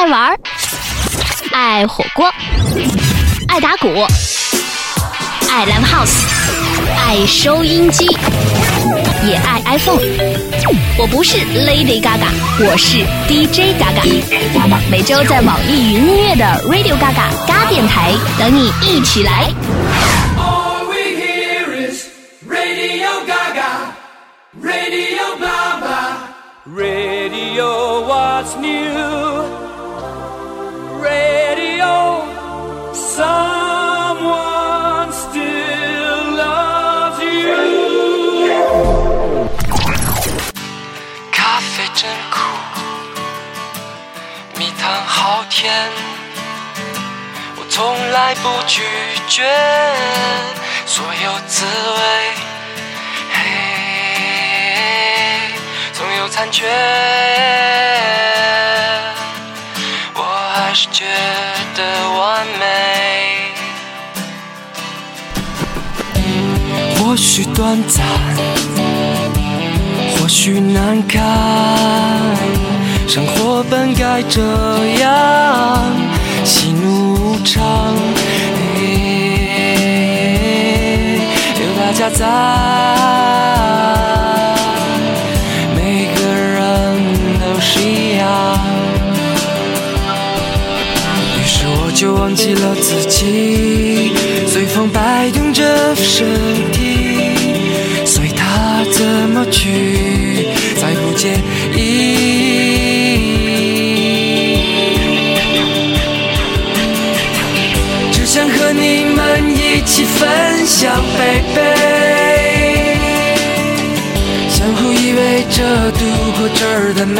爱玩，爱火锅，爱打鼓，爱 live house，爱收音机，也爱 iPhone。我不是 Lady Gaga，我是 DJ Gaga。每周在网易云音乐的 Radio Gaga 嘎电台等你一起来。All we hear is Radio Gaga, Radio 糖好甜。我从来不拒绝所有滋味，嘿，总有残缺，我还是觉得完美。或许短暂，或许难堪，生活本该这样，喜怒无常。有大家在，每个人都是一样。于是我就忘记了自己，随风摆动着身体，随它怎么去，再不介意。一起分享，baby，相互依偎着度过这儿的每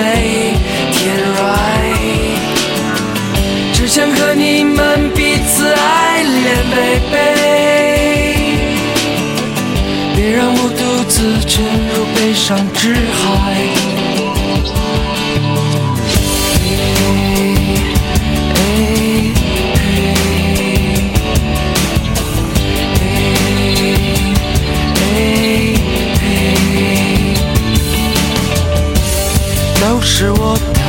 天，right。只想和你们彼此爱恋，baby，别让我独自沉入悲伤之海。是我的。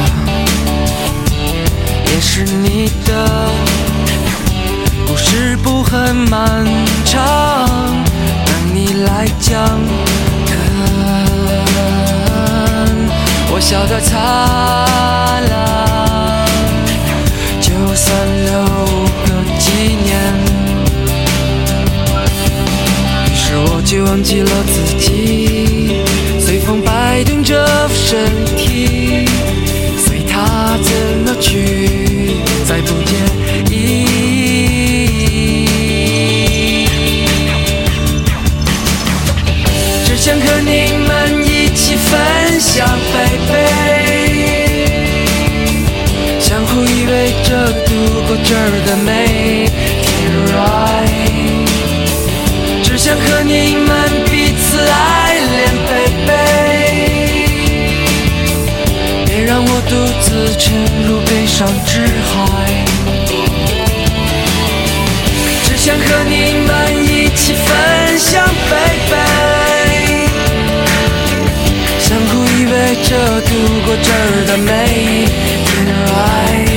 也是你的故事不很漫长，等你来讲。看，我笑得灿烂，就算留个纪念。于是我就忘记了自己，身体。随它怎么去，再不介意。只想和你们一起分享飞飞相互依偎着度过这儿的每天，right。只想和你们独自沉入悲伤之海。只想和你们一起分享，baby，相互依偎着度过这儿的每一天，right。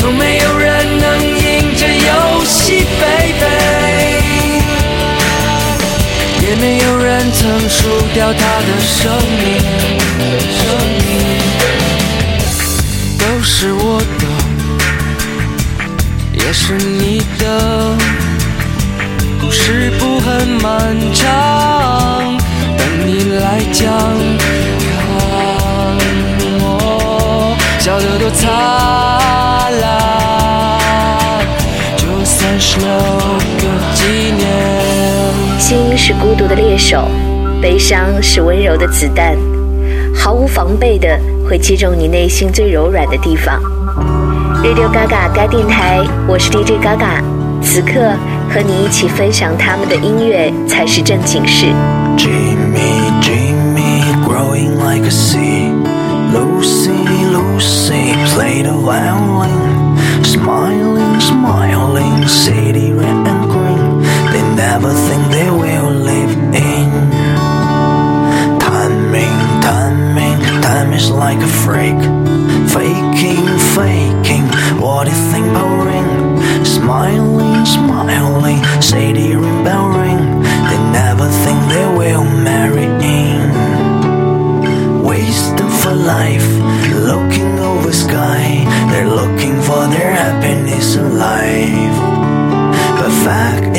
从没有人能赢这游戏，baby，也没有人曾输掉他的生命。是我的，也是你的。故事不很漫长，等你来讲。看我笑得多灿烂，就算是留个纪念。心是孤独的猎手，悲伤是温柔的子弹，毫无防备的会击中你内心最柔软的地方。Radio Gaga 该电台，我是 DJ Gaga，此刻和你一起分享他们的音乐才是正经事。Jimmy, Jimmy, growing like a sea. Lucy, Lucy, play the violin. Smiling,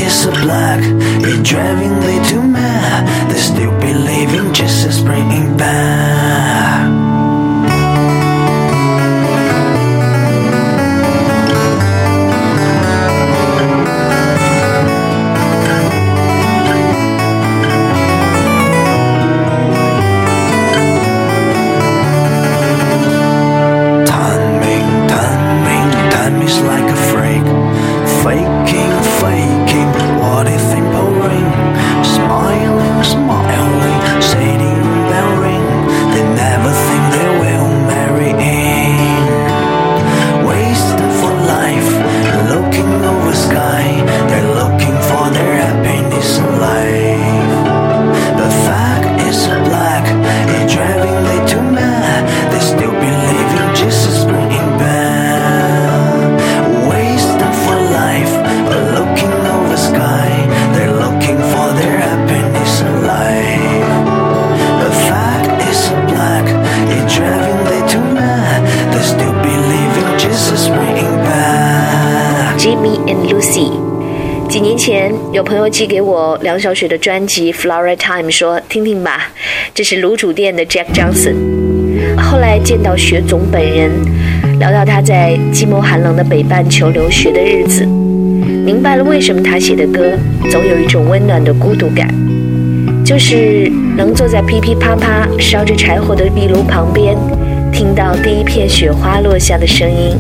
is a black, it driving me too mad. They still believing Jesus bringing back. 给我梁小雪的专辑《Flora Time》，说听听吧，这是卤煮店的 Jack Johnson。后来见到雪总本人，聊到他在寂寞寒冷的北半球留学的日子，明白了为什么他写的歌总有一种温暖的孤独感，就是能坐在噼噼啪啪烧着柴火的壁炉旁边，听到第一片雪花落下的声音。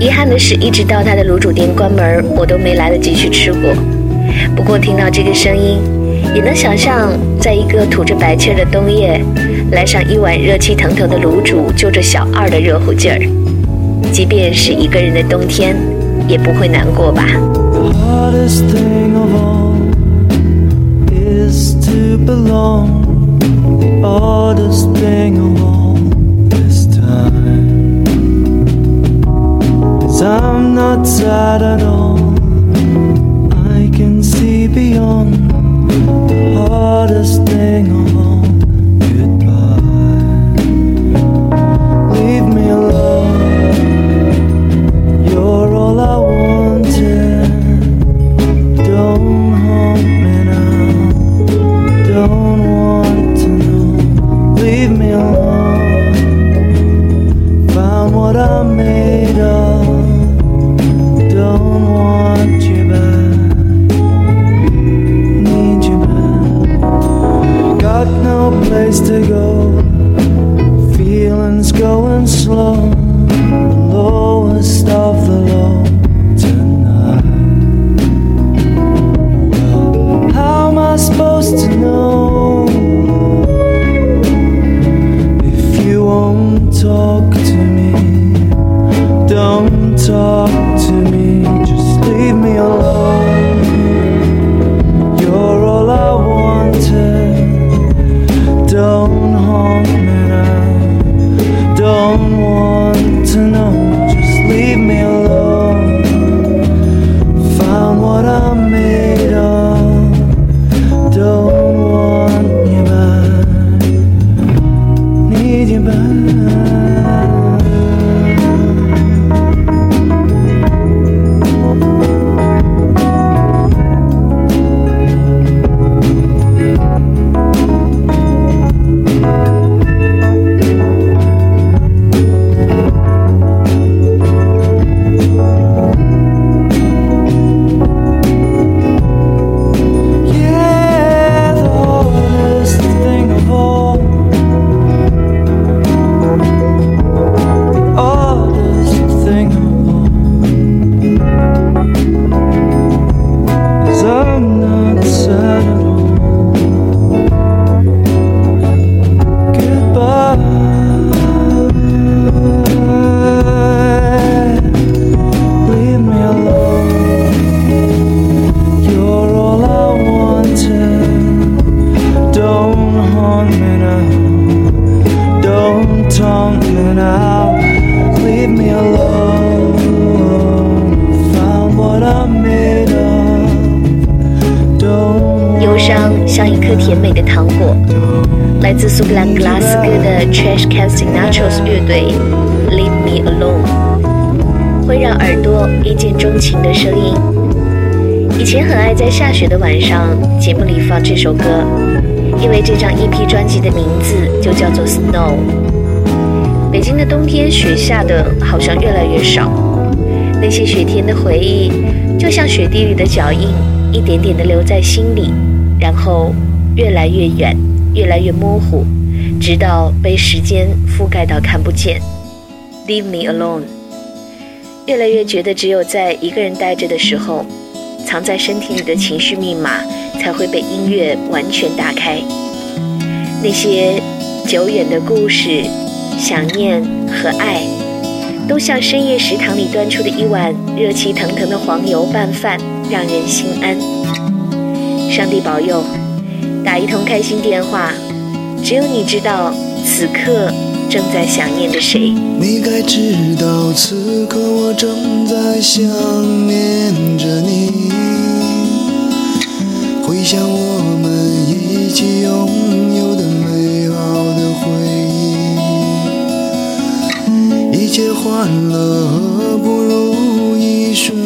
遗憾的是，一直到他的卤煮店关门，我都没来得及去吃过。不过听到这个声音，也能想象，在一个吐着白气儿的冬夜，来上一碗热气腾腾的卤煮，就着小二的热乎劲儿。即便是一个人的冬天，也不会难过吧。this time I'm not sad at all. beyond 下雪的晚上节目里放这首歌，因为这张 EP 专辑的名字就叫做《Snow》。北京的冬天雪下的好像越来越少，那些雪天的回忆就像雪地里的脚印，一点点的留在心里，然后越来越远，越来越模糊，直到被时间覆盖到看不见。Leave me alone。越来越觉得只有在一个人待着的时候，藏在身体里的情绪密码才会被音乐完全打开。那些久远的故事。想念和爱，都像深夜食堂里端出的一碗热气腾腾的黄油拌饭，让人心安。上帝保佑，打一通开心电话，只有你知道此刻正在想念着谁。你该知道，此刻我正在想念着你。回想我们一起拥有的美好的回忆。一切欢乐不如一瞬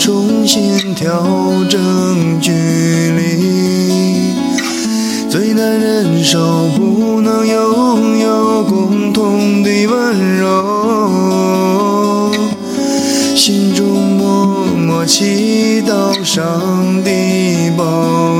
重新调整距离。最难忍受不能拥有共同的温柔，心中默默祈祷上帝保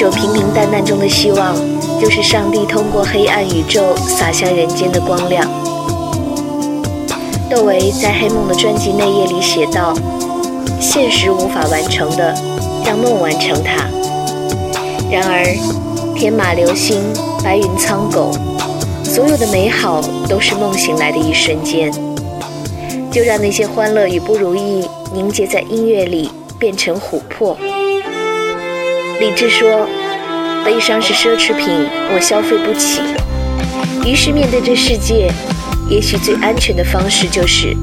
种平平淡淡中的希望，就是上帝通过黑暗宇宙洒向人间的光亮。窦唯在《黑梦》的专辑内页里写道：“现实无法完成的，让梦完成它。”然而，天马流星、白云苍狗，所有的美好都是梦醒来的一瞬间。就让那些欢乐与不如意凝结在音乐里，变成琥珀。理智说：“悲伤是奢侈品，我消费不起。”于是面对这世界，也许最安全的方式就是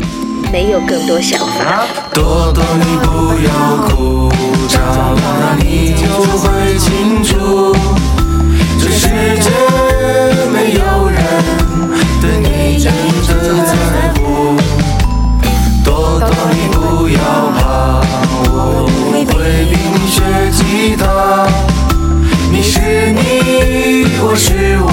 没有更多想法。多多，你不要哭，照亮你就会清楚，这世界没有人对你真的在乎。学吉他。你是你，我是我，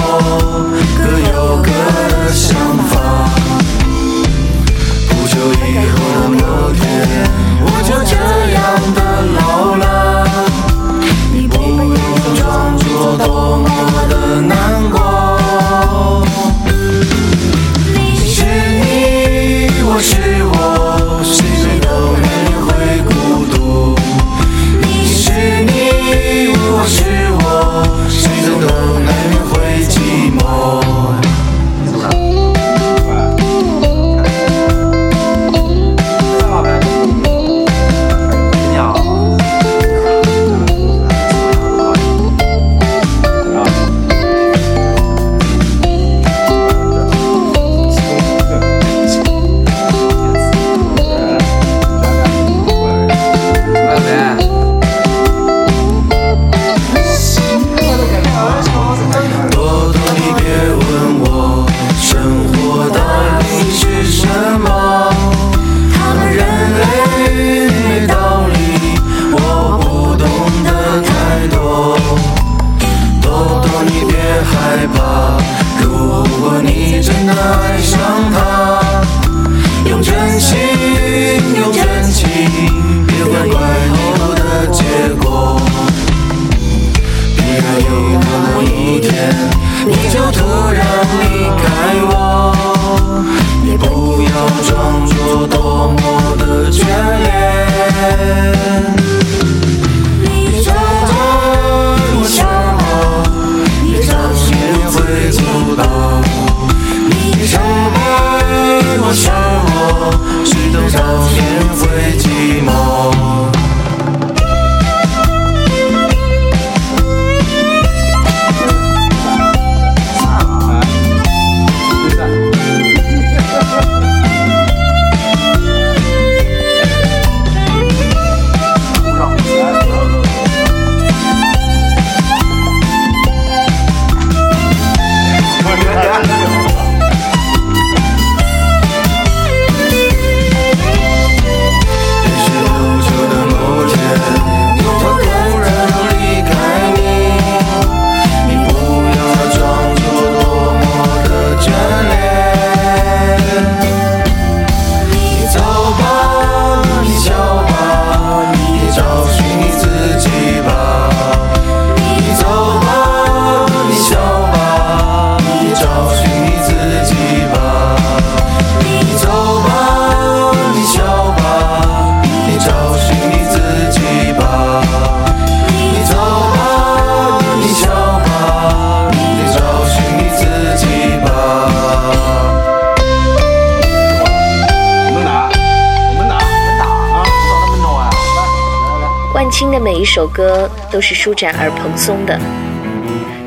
首歌都是舒展而蓬松的。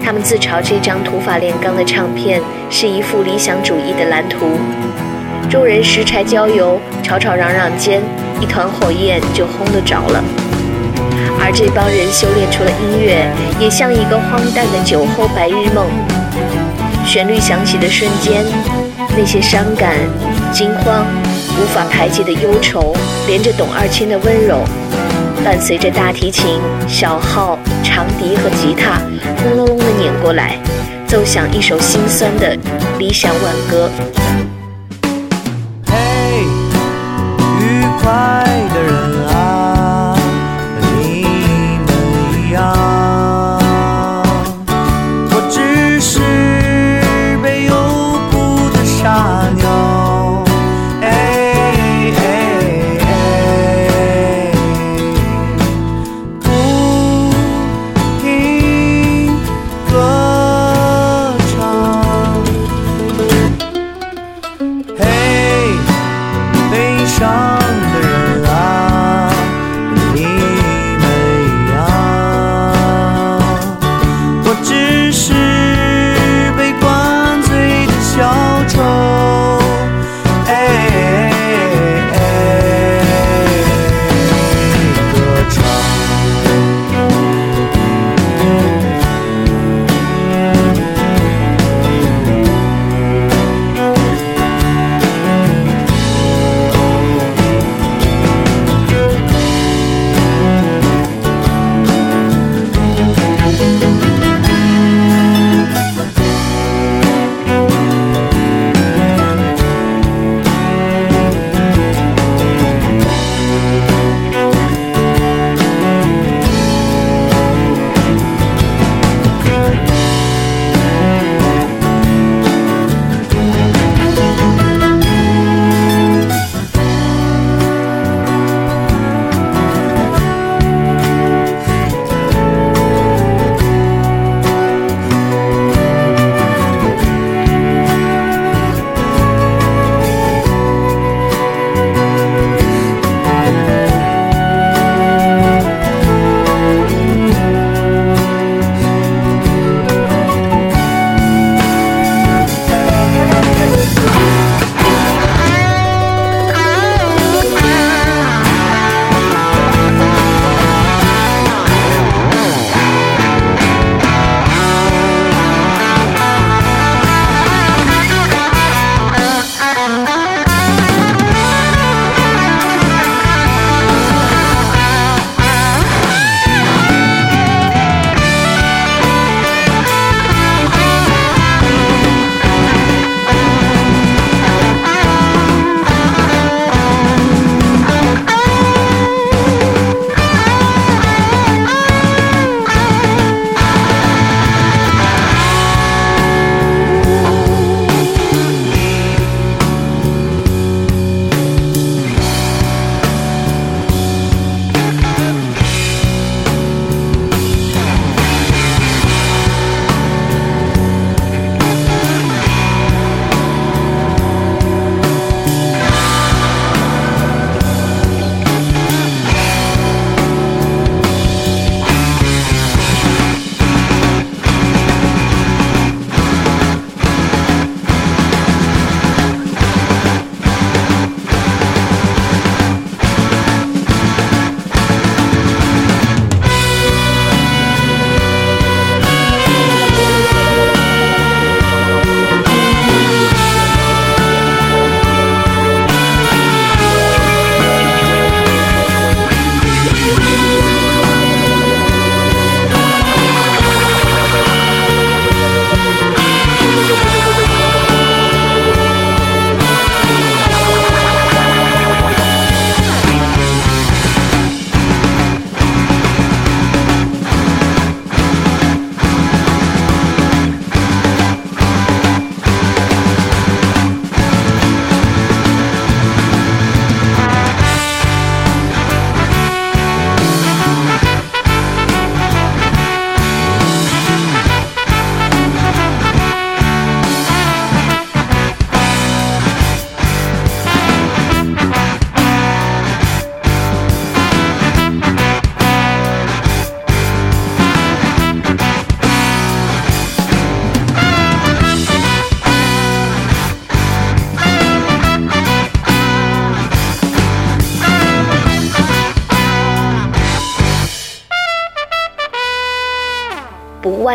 他们自嘲这张土法炼钢的唱片是一幅理想主义的蓝图。众人拾柴浇油，吵吵嚷嚷间，一团火焰就轰得着了。而这帮人修炼出了音乐，也像一个荒诞的酒后白日梦。旋律响起的瞬间，那些伤感、惊慌、无法排解的忧愁，连着董二千的温柔。伴随着大提琴、小号、长笛和吉他轰隆隆的碾过来，奏响一首心酸的理想挽歌。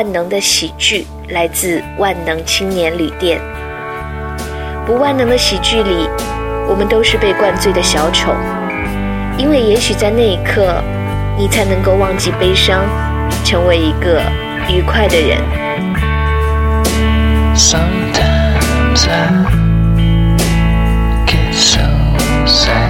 万能的喜剧来自万能青年旅店。不万能的喜剧里，我们都是被灌醉的小丑，因为也许在那一刻，你才能够忘记悲伤，成为一个愉快的人。Sometimes I get so sad.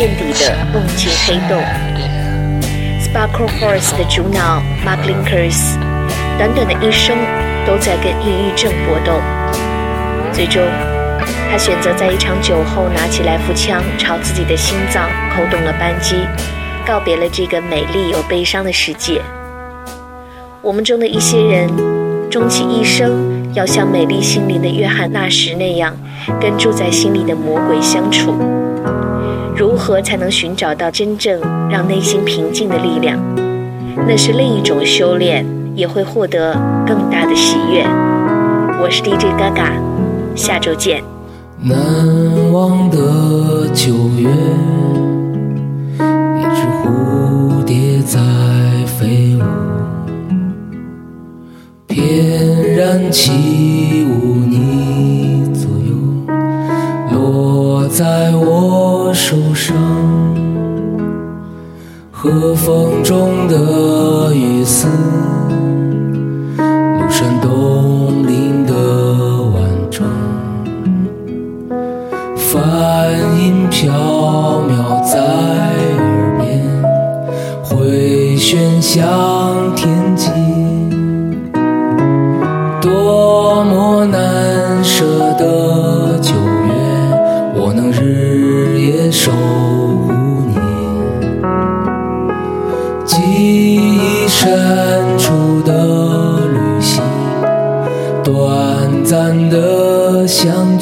见底的梦境黑洞。Sparkle Horse 的主脑 Mark Linkers，短短的一生都在跟抑郁症搏斗，最终他选择在一场酒后拿起来福枪朝自己的心脏扣动了扳机，告别了这个美丽又悲伤的世界。我们中的一些人，终其一生要像美丽心灵的约翰纳什那样，跟住在心里的魔鬼相处。如何才能寻找到真正让内心平静的力量？那是另一种修炼，也会获得更大的喜悦。我是 DJ 嘎嘎，下周见。难忘的九月，一只蝴蝶在飞舞，翩然起舞你，在我手上。和风中的雨丝，庐山东林的晚钟。梵音飘渺在耳边，回旋向天际。散的相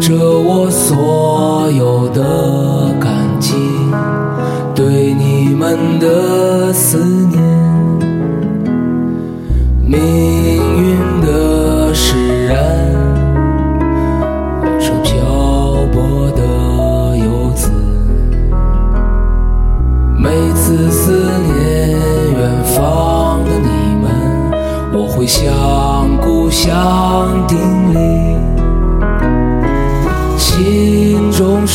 着我所有的感激，对你们的思念。命运的使然，我是漂泊的游子。每次思念远方的你们，我会向故乡叮咛。